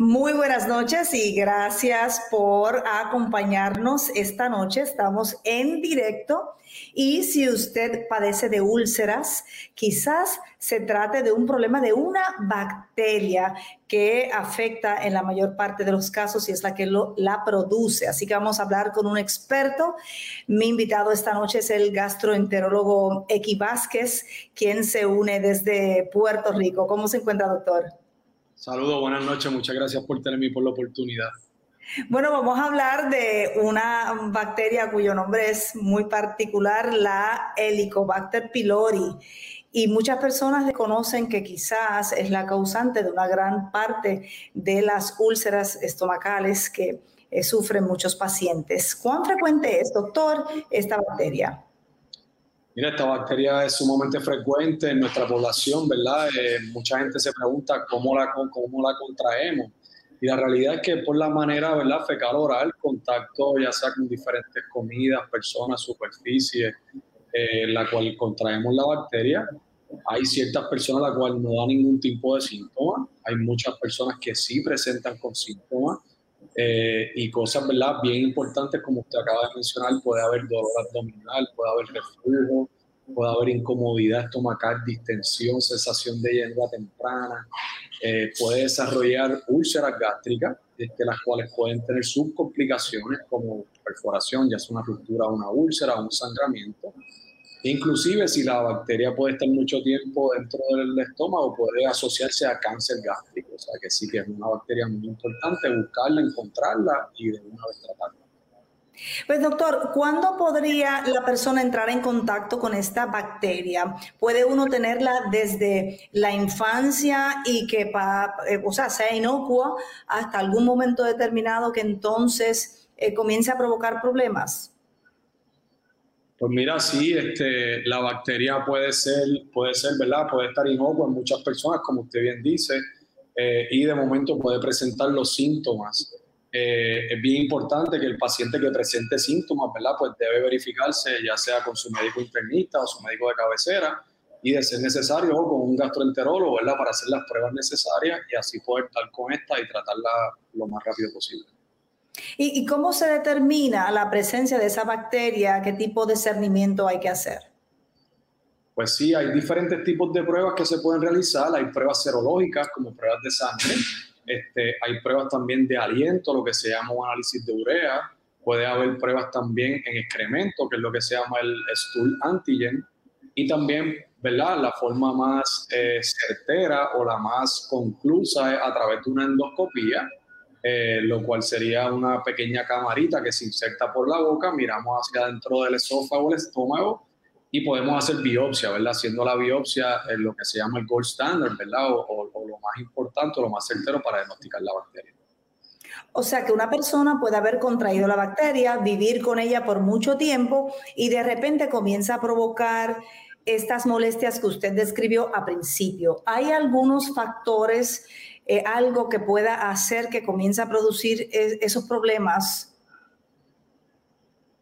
Muy buenas noches y gracias por acompañarnos esta noche. Estamos en directo y si usted padece de úlceras, quizás se trate de un problema de una bacteria que afecta en la mayor parte de los casos y es la que lo, la produce. Así que vamos a hablar con un experto. Mi invitado esta noche es el gastroenterólogo Equi Vázquez, quien se une desde Puerto Rico. ¿Cómo se encuentra, doctor? Saludos, buenas noches, muchas gracias por tenerme por la oportunidad. Bueno, vamos a hablar de una bacteria cuyo nombre es muy particular, la Helicobacter pylori. Y muchas personas desconocen que quizás es la causante de una gran parte de las úlceras estomacales que eh, sufren muchos pacientes. ¿Cuán frecuente es, doctor, esta bacteria? Mira, esta bacteria es sumamente frecuente en nuestra población, ¿verdad? Eh, mucha gente se pregunta cómo la, cómo la contraemos. Y la realidad es que por la manera, ¿verdad? Fecal oral, contacto ya sea con diferentes comidas, personas, superficies, eh, en la cual contraemos la bacteria. Hay ciertas personas a las cuales no da ningún tipo de síntoma. Hay muchas personas que sí presentan con síntomas. Eh, y cosas ¿verdad? bien importantes como usted acaba de mencionar, puede haber dolor abdominal, puede haber reflujo, puede haber incomodidad estomacal, distensión, sensación de llenura temprana, eh, puede desarrollar úlceras gástricas, este, las cuales pueden tener subcomplicaciones como perforación, ya sea una ruptura una úlcera un sangramiento. Inclusive si la bacteria puede estar mucho tiempo dentro del estómago, puede asociarse a cáncer gástrico. O sea que sí que es una bacteria muy importante buscarla, encontrarla y de una vez tratarla. Pues doctor, ¿cuándo podría la persona entrar en contacto con esta bacteria? ¿Puede uno tenerla desde la infancia y que eh, o sea, sea inocua hasta algún momento determinado que entonces eh, comience a provocar problemas? Pues mira, sí, este, la bacteria puede ser, puede ser, ¿verdad? Puede estar inocua en muchas personas, como usted bien dice, eh, y de momento puede presentar los síntomas. Eh, es bien importante que el paciente que presente síntomas, ¿verdad? Pues debe verificarse ya sea con su médico internista o su médico de cabecera y de ser necesario o con un gastroenterólogo, ¿verdad? Para hacer las pruebas necesarias y así poder estar con esta y tratarla lo más rápido posible. ¿Y, cómo se determina la presencia de esa bacteria? ¿Qué tipo de cernimiento hay que hacer? Pues sí, hay diferentes tipos de pruebas que se pueden realizar. Hay pruebas serológicas como pruebas de sangre. Este, hay pruebas también de aliento, lo que se llama un análisis de urea. Puede haber pruebas también en excremento, que es lo que se llama el stool antigen. Y también, ¿verdad? La forma más eh, certera o la más conclusa es a través de una endoscopía, eh, lo cual sería una pequeña camarita que se inserta por la boca, miramos hacia adentro del esófago, el estómago, y podemos hacer biopsia, ¿verdad? Haciendo la biopsia en lo que se llama el gold standard, ¿verdad? O, lo más importante, lo más certero para diagnosticar la bacteria. O sea que una persona puede haber contraído la bacteria, vivir con ella por mucho tiempo y de repente comienza a provocar estas molestias que usted describió a principio. ¿Hay algunos factores eh, algo que pueda hacer que comience a producir esos problemas?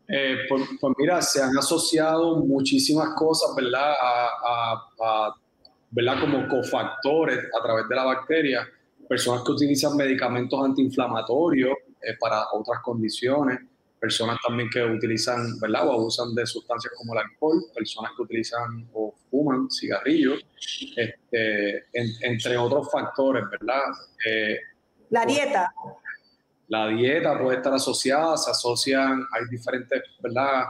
Eh, pues, pues, mira, se han asociado muchísimas cosas, ¿verdad? Como cofactores a través de la bacteria. Personas que utilizan medicamentos antiinflamatorios eh, para otras condiciones personas también que utilizan, ¿verdad? O abusan de sustancias como el alcohol, personas que utilizan o fuman cigarrillos, este, entre otros factores, ¿verdad? Eh, la dieta. La dieta puede estar asociada, se asocian, hay diferentes, ¿verdad?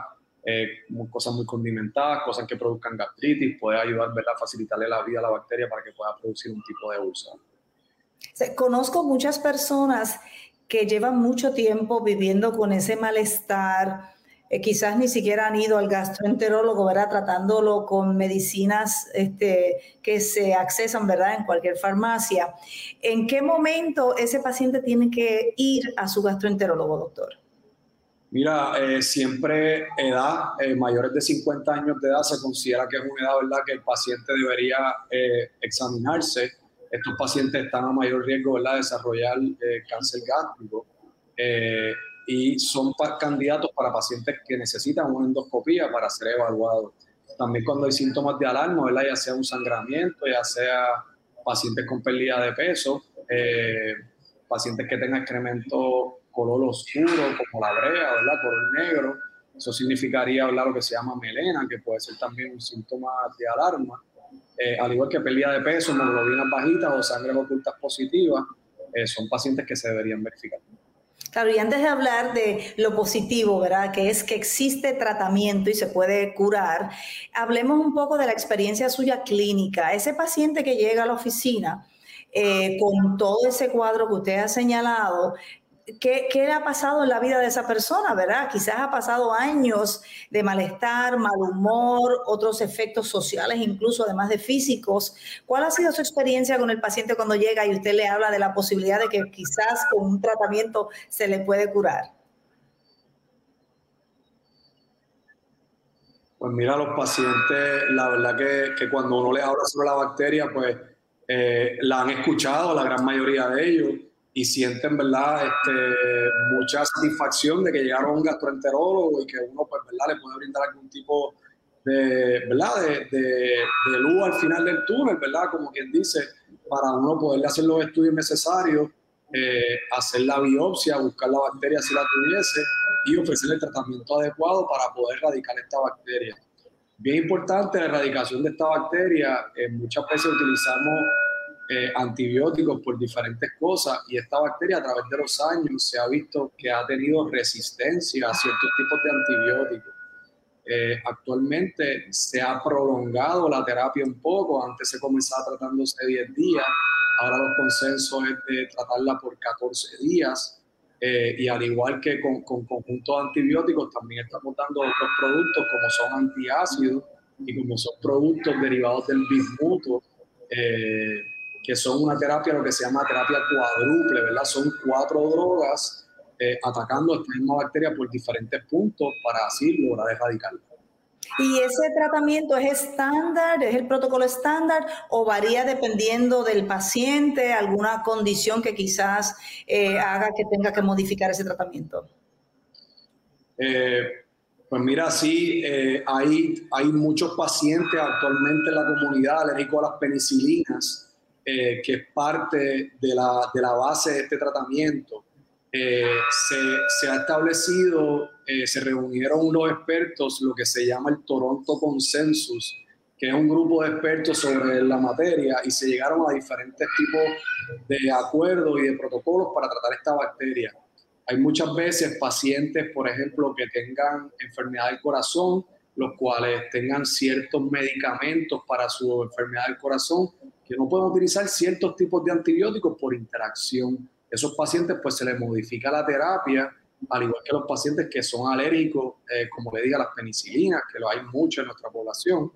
Eh, cosas muy condimentadas, cosas que produzcan gastritis, puede ayudar, ¿verdad? Facilitarle la vida a la bacteria para que pueda producir un tipo de úlcera. Conozco muchas personas que llevan mucho tiempo viviendo con ese malestar, eh, quizás ni siquiera han ido al gastroenterólogo, ¿verdad? Tratándolo con medicinas este, que se accesan, ¿verdad? En cualquier farmacia. ¿En qué momento ese paciente tiene que ir a su gastroenterólogo, doctor? Mira, eh, siempre edad, eh, mayores de 50 años de edad, se considera que es una edad, ¿verdad?, que el paciente debería examinarse. Estos pacientes están a mayor riesgo, ¿verdad?, de desarrollar cáncer gástrico y son candidatos para pacientes que necesitan una endoscopía para ser evaluados. También cuando hay síntomas de alarma, ¿verdad?, ya sea un sangramiento, ya sea pacientes con pérdida de peso, pacientes que tengan excremento color oscuro, como la brea, ¿verdad? Color negro. Eso significaría lo que se llama melena, que puede ser también un síntoma de alarma. Eh, al igual que pérdida de peso, hemoglobinas bajitas o sangre ocultas positivas, eh, son pacientes que se deberían verificar. Claro, y antes de hablar de lo positivo, ¿verdad? Que es que existe tratamiento y se puede curar, hablemos un poco de la experiencia suya clínica. Ese paciente que llega a la oficina eh, con todo ese cuadro que usted ha señalado, ¿Qué, le ha pasado en la vida de esa persona, verdad? Quizás ha pasado años de malestar, mal humor, otros efectos sociales, incluso además de físicos. ¿Cuál ha sido su experiencia con el paciente cuando llega y usted le habla de la posibilidad de que quizás con un tratamiento se le puede curar? Pues mira, los pacientes, la verdad que, cuando uno les habla sobre la bacteria, pues eh, la han escuchado, la gran mayoría de ellos y sienten, ¿verdad?, este, mucha satisfacción de que llegaron a un gastroenterólogo y que uno, pues, ¿verdad?, le puede brindar algún tipo de, ¿verdad?, de, de, luz al final del túnel, ¿verdad?, como quien dice, para uno poderle hacer los estudios necesarios, eh, hacer la biopsia, buscar la bacteria si la tuviese y ofrecerle el tratamiento adecuado para poder erradicar esta bacteria. Bien importante la erradicación de esta bacteria, eh, muchas veces utilizamos eh, antibióticos por diferentes cosas y esta bacteria a través de los años se ha visto que ha tenido resistencia a ciertos tipos de antibióticos. Eh, actualmente se ha prolongado la terapia un poco, antes se comenzaba tratándose 10 días, ahora los consensos es de tratarla por 14 días eh, y al igual que con, con conjuntos de antibióticos también estamos dando otros productos como son antiácidos y como son productos derivados del bismuto. Eh, que son una terapia, lo que se llama terapia cuádruple, ¿verdad? Son cuatro drogas eh, atacando esta misma bacteria por diferentes puntos para así lograr erradicarla. ¿Y ese tratamiento es estándar, es el protocolo estándar o varía dependiendo del paciente, alguna condición que quizás eh, haga que tenga que modificar ese tratamiento? Eh, pues mira, sí, hay, hay muchos pacientes actualmente en la comunidad alérgicos a las penicilinas eh, que es parte de la, de la, base de este tratamiento. Eh, se, ha establecido, eh, se reunieron unos expertos, lo que se llama el Toronto Consensus, que es un grupo de expertos sobre la materia y se llegaron a diferentes tipos de acuerdos y de protocolos para tratar esta bacteria. Hay muchas veces pacientes, por ejemplo, que tengan enfermedad del corazón, los cuales tengan ciertos medicamentos para su enfermedad del corazón que no pueden utilizar ciertos tipos de antibióticos por interacción. Esos pacientes pues se les modifica la terapia, al igual que los pacientes que son alérgicos, eh, como le diga, las penicilinas, que lo hay mucho en nuestra población.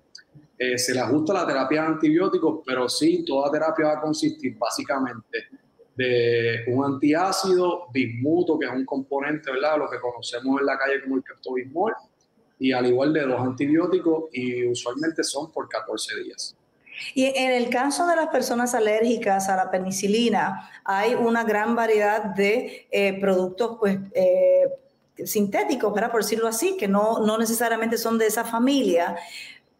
Eh, se le ajusta la terapia de antibióticos, pero sí, toda terapia va a consistir básicamente de un antiácido, bismuto, que es un componente, ¿verdad? Lo que conocemos en la calle como el peptobismol, y al igual de dos antibióticos, y usualmente son por 14 días. Y en el caso de las personas alérgicas a la penicilina, hay una gran variedad de eh, productos pues, eh, sintéticos, por decirlo así, que no, no necesariamente son de esa familia.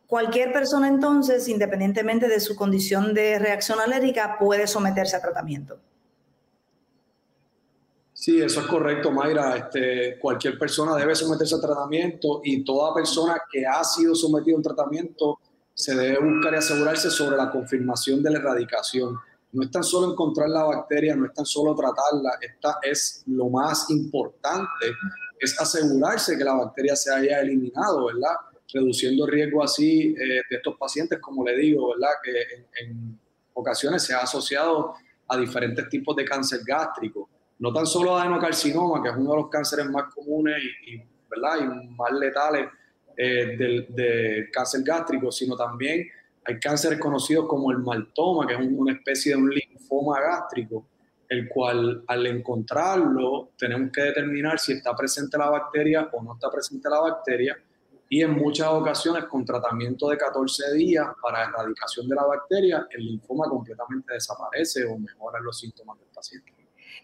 Cualquier persona entonces, independientemente de su condición de reacción alérgica, puede someterse a tratamiento. Sí, eso es correcto, Mayra. Este, cualquier persona debe someterse a tratamiento y toda persona que ha sido sometida a un tratamiento se debe buscar y asegurarse sobre la confirmación de la erradicación. No es tan solo encontrar la bacteria, no es tan solo tratarla, esta es lo más importante, es asegurarse que la bacteria se haya eliminado, ¿verdad? Reduciendo riesgo así eh, de estos pacientes, como le digo, ¿verdad? Que en, ocasiones se ha asociado a diferentes tipos de cáncer gástrico, no tan solo adenocarcinoma, que es uno de los cánceres más comunes ¿verdad? y más letales eh, del, cáncer gástrico, sino también hay cánceres conocidos como el maltoma, que es una especie de un linfoma gástrico, el cual al encontrarlo tenemos que determinar si está presente la bacteria o no está presente la bacteria y en muchas ocasiones con tratamiento de 14 días para erradicación de la bacteria, el linfoma completamente desaparece o mejora los síntomas del paciente.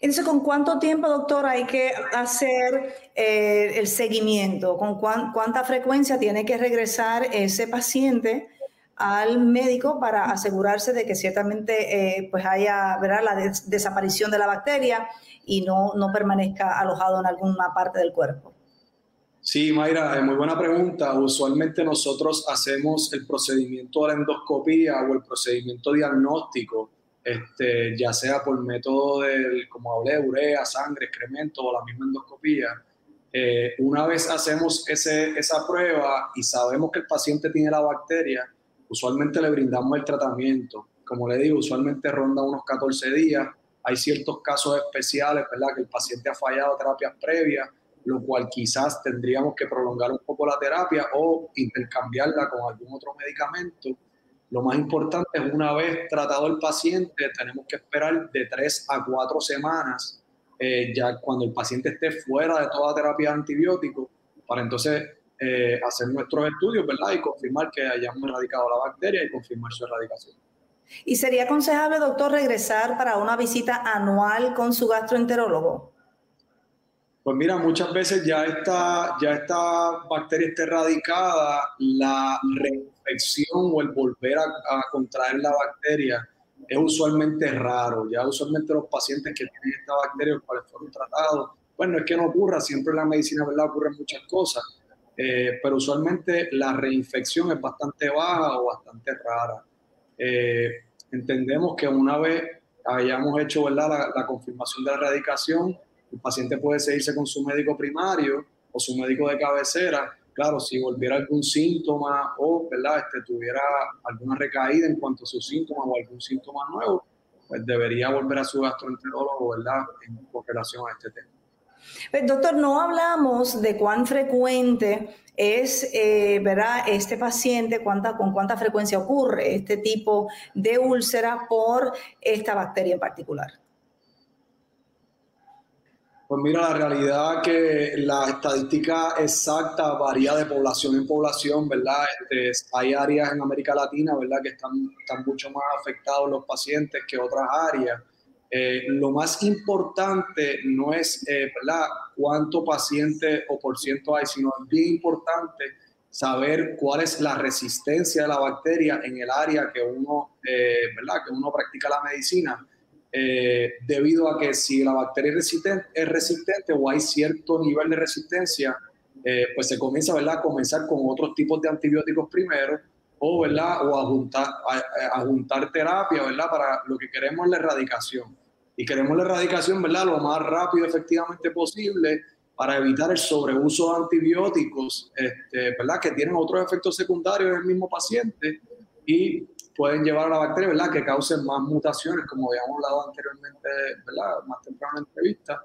Entonces, ¿con cuánto tiempo, doctor, hay que hacer eh, el seguimiento? ¿Con cuánta frecuencia tiene que regresar ese paciente al médico para asegurarse de que ciertamente eh, pues haya la desaparición de la bacteria y no, no permanezca alojado en alguna parte del cuerpo? Sí, Mayra, muy buena pregunta. Usualmente nosotros hacemos el procedimiento de la endoscopía o el procedimiento diagnóstico, este, ya sea por método del, como hablé, urea, sangre, excremento o la misma endoscopía. Eh, una vez hacemos ese, esa prueba y sabemos que el paciente tiene la bacteria, usualmente le brindamos el tratamiento. Como le digo, usualmente ronda unos 14 días. Hay ciertos casos especiales, ¿verdad? Que el paciente ha fallado terapias previas lo cual quizás tendríamos que prolongar un poco la terapia o intercambiarla con algún otro medicamento. Lo más importante es una vez tratado el paciente, tenemos que esperar de tres a cuatro semanas, eh, ya cuando el paciente esté fuera de toda terapia de antibióticos, para entonces eh, hacer nuestros estudios, ¿verdad? Y confirmar que hayamos erradicado la bacteria y confirmar su erradicación. ¿Y sería aconsejable, doctor, regresar para una visita anual con su gastroenterólogo? Pues mira, muchas veces ya esta, ya esta bacteria está erradicada, la reinfección o el volver a, contraer la bacteria es usualmente raro. Ya usualmente los pacientes que tienen esta bacteria, los cuales fueron tratados, bueno, es que no ocurra, siempre en la medicina, ¿verdad? Ocurren muchas cosas, eh, pero usualmente la reinfección es bastante baja o bastante rara. Eh, entendemos que una vez hayamos hecho, ¿verdad? La, la confirmación de la erradicación, el paciente puede seguirse con su médico primario o su médico de cabecera. Claro, si volviera algún síntoma o ¿verdad? Este, tuviera alguna recaída en cuanto a sus síntomas o algún síntoma nuevo, pues debería volver a su gastroenterólogo ¿verdad? en relación a este tema. Pues, doctor, no hablamos de cuán frecuente es, eh, ¿verdad? Este paciente, cuánta, con cuánta frecuencia ocurre este tipo de úlcera por esta bacteria en particular. Pues mira, la realidad que la estadística exacta varía de población en población, ¿verdad? Este, hay áreas en América Latina, ¿verdad? Que están, están mucho más afectados los pacientes que otras áreas. Eh, lo más importante no es, eh, ¿verdad? Cuánto paciente o por ciento hay, sino es bien importante saber cuál es la resistencia de la bacteria en el área que uno, eh, ¿verdad? Que uno practica la medicina eh, debido a que si la bacteria es resistente, es resistente o hay cierto nivel de resistencia, eh, pues se comienza ¿verdad? a comenzar con otros tipos de antibióticos primero o, ¿verdad? o a, juntar, a, juntar terapia ¿verdad? para lo que queremos es la erradicación. Y queremos la erradicación ¿verdad? lo más rápido efectivamente posible para evitar el sobreuso de antibióticos este, ¿verdad? que tienen otros efectos secundarios en el mismo paciente y pueden llevar a la bacteria, ¿verdad? Que causen más mutaciones, como habíamos hablado anteriormente, ¿verdad? Más temprano en la entrevista,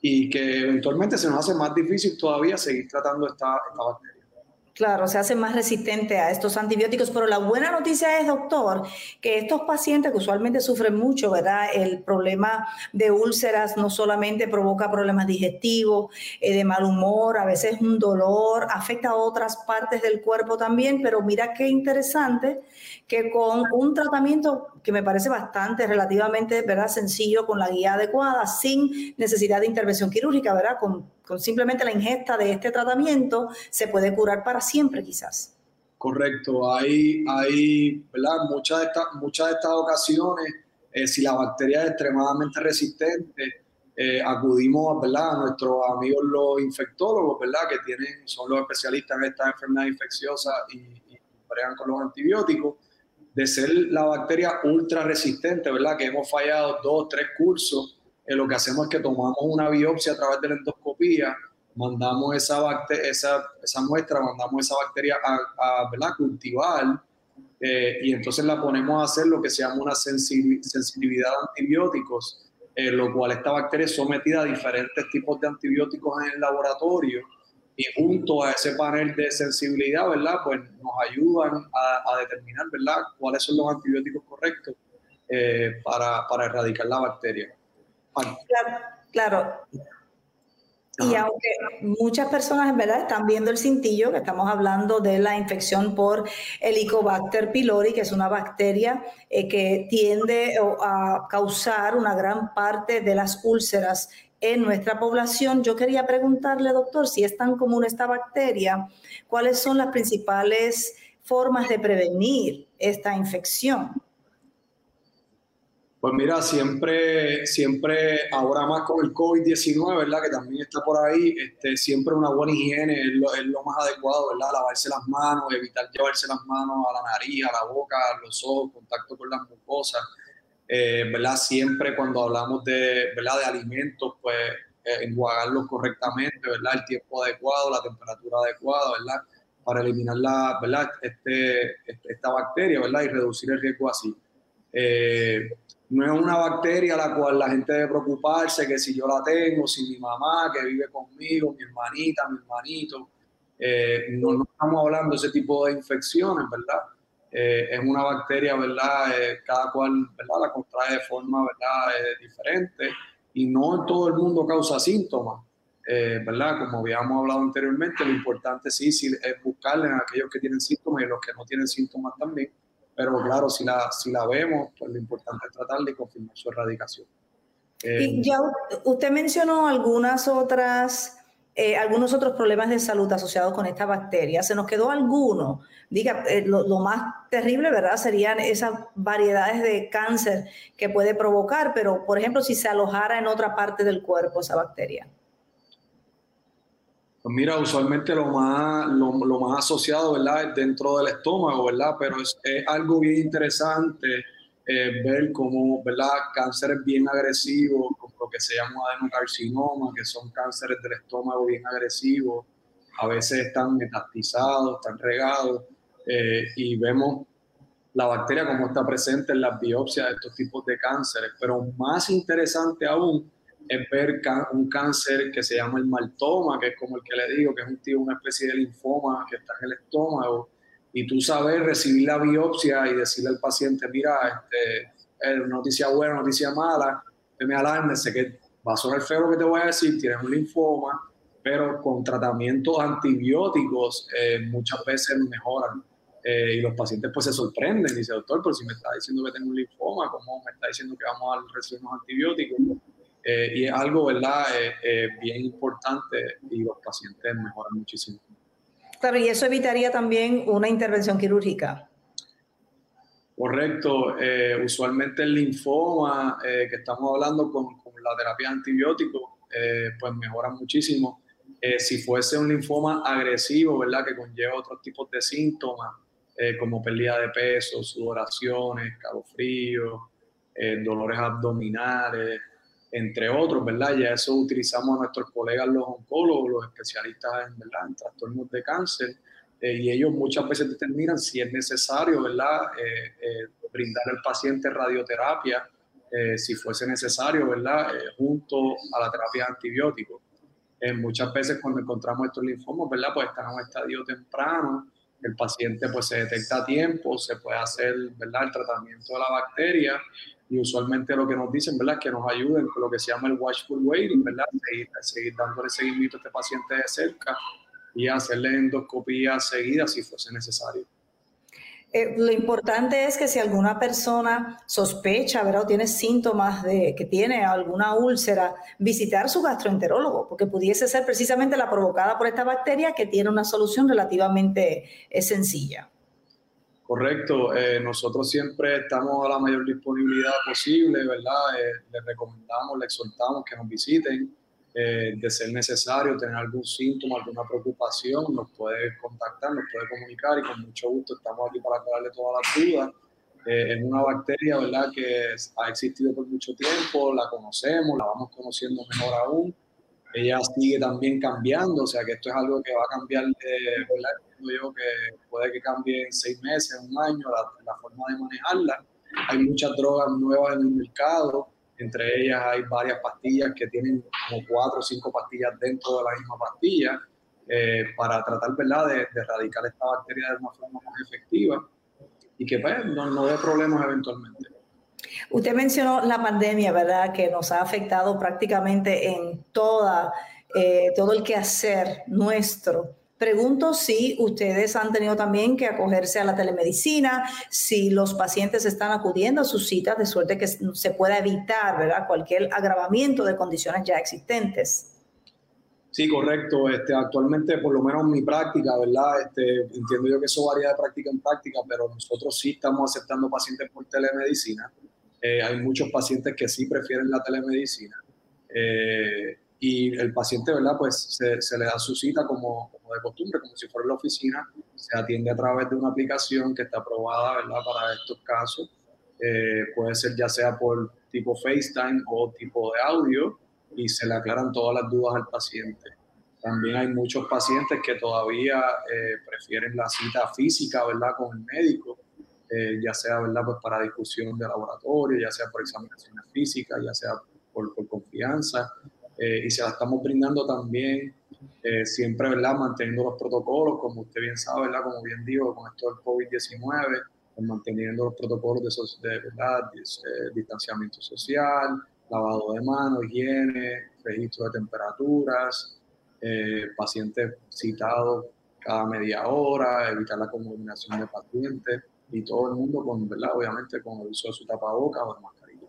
y que eventualmente se nos hace más difícil todavía seguir tratando esta, esta bacteria. Claro, se hace más resistente a estos antibióticos, pero la buena noticia es, doctor, que estos pacientes que usualmente sufren mucho, ¿verdad? El problema de úlceras no solamente provoca problemas digestivos, eh, de mal humor, a veces un dolor, afecta a otras partes del cuerpo también, pero mira qué interesante que con un tratamiento que me parece bastante relativamente, ¿verdad? Sencillo, con la guía adecuada, sin necesidad de intervención quirúrgica, ¿verdad? Con con simplemente la ingesta de este tratamiento se puede curar para siempre quizás. Correcto, hay, hay ¿verdad? Muchas, de estas, muchas de estas ocasiones, eh, si la bacteria es extremadamente resistente, eh, acudimos ¿verdad? a nuestros amigos los infectólogos, ¿verdad? que tienen, son los especialistas en estas enfermedades infecciosas y, y con los antibióticos, de ser la bacteria ultra resistente, ¿verdad? que hemos fallado dos, tres cursos eh, lo que hacemos es que tomamos una biopsia a través de la endoscopía, mandamos esa, esa, esa muestra, mandamos esa bacteria a, a cultivar eh, y entonces la ponemos a hacer lo que se llama una sensibilidad a antibióticos, eh, lo cual esta bacteria es sometida a diferentes tipos de antibióticos en el laboratorio y junto a ese panel de sensibilidad, ¿verdad? Pues nos ayudan a, a determinar, ¿verdad? Cuáles son los antibióticos correctos para, para erradicar la bacteria. Claro, claro. Y aunque muchas personas en verdad están viendo el cintillo, que estamos hablando de la infección por Helicobacter pylori, que es una bacteria eh, que tiende a causar una gran parte de las úlceras en nuestra población, yo quería preguntarle, doctor, si es tan común esta bacteria, ¿cuáles son las principales formas de prevenir esta infección? Pues mira, siempre, siempre, ahora más con el COVID-19, ¿verdad? Que también está por ahí, este, siempre una buena higiene es lo, más adecuado, ¿verdad? Lavarse las manos, evitar llevarse las manos a la nariz, a la boca, a los ojos, contacto con las mucosas, eh, ¿verdad? Siempre cuando hablamos de, ¿verdad? De alimentos, pues eh, enjuagarlos correctamente, ¿verdad? El tiempo adecuado, la temperatura adecuada, ¿verdad? Para eliminar la, ¿verdad? Este, este esta bacteria, ¿verdad? Y reducir el riesgo así. Eh, no es una bacteria la cual la gente debe preocuparse, que si yo la tengo, si mi mamá que vive conmigo, mi hermanita, mi hermanito, eh, no, estamos hablando de ese tipo de infecciones, ¿verdad? Eh, es una bacteria, ¿verdad? Eh, cada cual, ¿verdad? La contrae de forma, ¿verdad? diferente y no en todo el mundo causa síntomas, ¿verdad? Como habíamos hablado anteriormente, lo importante sí, sí es buscarle a aquellos que tienen síntomas y los que no tienen síntomas también pero claro, si la, si la vemos, pues lo importante es tratar de confirmar su erradicación. y eh, ya usted mencionó algunas otras, eh, algunos otros problemas de salud asociados con esta bacteria. ¿Se nos quedó alguno? Diga, eh, lo, lo, más terrible, ¿verdad? Serían esas variedades de cáncer que puede provocar, pero por ejemplo, si se alojara en otra parte del cuerpo esa bacteria. Mira, usualmente lo más, lo, más asociado, ¿verdad? Es dentro del estómago, ¿verdad? Pero es, algo bien interesante eh, ver cómo, ¿verdad? Cánceres bien agresivos, como lo que se llama adenocarcinoma, que son cánceres del estómago bien agresivos, a veces están metastizados, están regados, eh, y vemos la bacteria como está presente en las biopsias de estos tipos de cánceres. Pero más interesante aún es ver un cáncer que se llama el maltoma, que es como el que le digo, que es un tipo, una especie de linfoma que está en el estómago, y tú sabes recibir la biopsia y decirle al paciente, mira, este, eh, noticia buena, noticia mala, que me alarme, sé que va a sonar feo lo que te voy a decir, tienes un linfoma, pero con tratamientos antibióticos eh, muchas veces mejoran. Eh, y los pacientes pues se sorprenden, dice doctor, pero si me está diciendo que tengo un linfoma, ¿cómo me está diciendo que vamos a recibir unos antibióticos? Eh, y es algo, ¿verdad?, eh, eh, bien importante y los pacientes mejoran muchísimo. Claro, y eso evitaría también una intervención quirúrgica. Correcto. usualmente el linfoma que estamos hablando con, con la terapia antibiótico, pues mejora muchísimo. si fuese un linfoma agresivo, ¿verdad? Que conlleva otros tipos de síntomas, como pérdida de peso, sudoraciones, calofríos, dolores abdominales, entre otros, ¿verdad? Ya eso utilizamos a nuestros colegas los oncólogos, los especialistas en, ¿verdad? en trastornos de cáncer, eh, y ellos muchas veces determinan si es necesario, ¿verdad? Eh, eh, brindar al paciente radioterapia, si fuese necesario, ¿verdad? junto a la terapia antibiótico. muchas veces cuando encontramos estos linfomas, ¿verdad? Pues están en un estadio temprano, el paciente pues se detecta a tiempo, se puede hacer, ¿verdad? El tratamiento de la bacteria y usualmente lo que nos dicen, ¿verdad? Que nos ayuden con lo que se llama el watchful waiting, ¿verdad? Seguir, seguir dándole seguimiento a este paciente de cerca y hacerle endoscopía seguida si fuese necesario. Eh, lo importante es que si alguna persona sospecha, ¿verdad? O tiene síntomas de que tiene alguna úlcera, visitar su gastroenterólogo, porque pudiese ser precisamente la provocada por esta bacteria que tiene una solución relativamente eh, sencilla. Correcto, eh, nosotros siempre estamos a la mayor disponibilidad posible, ¿verdad? Eh, les recomendamos, les exhortamos que nos visiten. Eh, de ser necesario, tener algún síntoma, alguna preocupación, nos puede contactar, nos puede comunicar y con mucho gusto estamos aquí para aclararle todas las dudas. es una bacteria, ¿verdad?, que ha existido por mucho tiempo, la conocemos, la vamos conociendo mejor aún. Ella sigue también cambiando, o sea que esto es algo que va a cambiar, ¿verdad? yo que puede que cambie en seis meses, un año, la, forma de manejarla. Hay muchas drogas nuevas en el mercado, entre ellas hay varias pastillas que tienen como cuatro o cinco pastillas dentro de la misma pastilla eh, para tratar ¿verdad? De, de, erradicar esta bacteria de una forma más efectiva y que pues, no, no dé problemas eventualmente. Usted mencionó la pandemia, ¿verdad? Que nos ha afectado prácticamente en toda, eh, todo el quehacer nuestro. Pregunto si ustedes han tenido también que acogerse a la telemedicina, si los pacientes están acudiendo a sus citas de suerte que se pueda evitar ¿verdad? cualquier agravamiento de condiciones ya existentes. Sí, correcto. Este, actualmente, por lo menos en mi práctica, ¿verdad? Este, entiendo yo que eso varía de práctica en práctica, pero nosotros sí estamos aceptando pacientes por telemedicina. Eh, hay muchos pacientes que sí prefieren la telemedicina. Eh, y el paciente, ¿verdad? Pues se, se le da su cita como, como, de costumbre, como si fuera en la oficina, se atiende a través de una aplicación que está aprobada, ¿verdad? Para estos casos. Eh, puede ser ya sea por tipo FaceTime o tipo de audio y se le aclaran todas las dudas al paciente. También hay muchos pacientes que todavía eh, prefieren la cita física, ¿verdad? Con el médico, eh, ya sea, ¿verdad? Pues para discusión de laboratorio, ya sea por examinaciones físicas, ya sea por, por confianza. Eh, y se la estamos brindando también eh, siempre, ¿verdad? Manteniendo los protocolos, como usted bien sabe, ¿verdad? Como bien digo, con esto del COVID-19, pues manteniendo los protocolos de, de ¿verdad? Eh, distanciamiento social, lavado de manos, higiene, registro de temperaturas, pacientes citados cada media hora, evitar la contaminación de pacientes y todo el mundo con. Obviamente con el uso de su tapabocas o de mascarilla.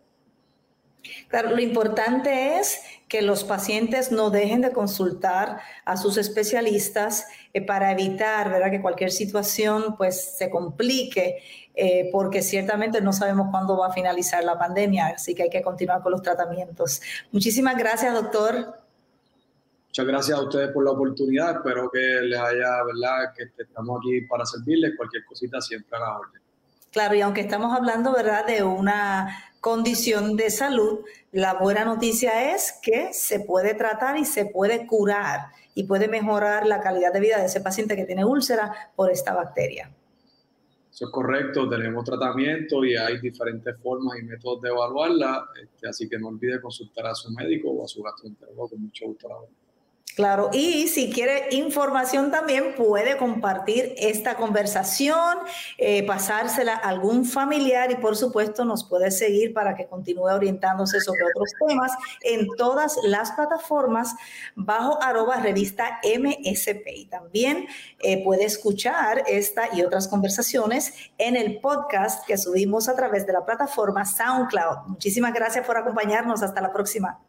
Claro, lo importante es que los pacientes no dejen de consultar a sus especialistas eh, para evitar ¿verdad? que cualquier situación pues, se complique, eh, porque ciertamente no sabemos cuándo va a finalizar la pandemia, así que hay que continuar con los tratamientos. Muchísimas gracias, doctor. Muchas gracias a ustedes por la oportunidad. Espero que les haya, ¿verdad? Que estamos aquí para servirles. Cualquier cosita siempre a la orden. Claro, y aunque estamos hablando, ¿verdad?, de una condición de salud, la buena noticia es que se puede tratar y se puede curar y puede mejorar la calidad de vida de ese paciente que tiene úlcera por esta bacteria. Eso es correcto, tenemos tratamiento y hay diferentes formas y métodos de evaluarla, este, así que no olvide consultar a su médico o a su gastroenterólogo con mucho gusto. Claro, y si quiere información también puede compartir esta conversación, eh, pasársela a algún familiar y por supuesto nos puede seguir para que continúe orientándose sobre otros temas en todas las plataformas bajo arroba revista MSP. Y también eh, puede escuchar esta y otras conversaciones en el podcast que subimos a través de la plataforma SoundCloud. Muchísimas gracias por acompañarnos. Hasta la próxima.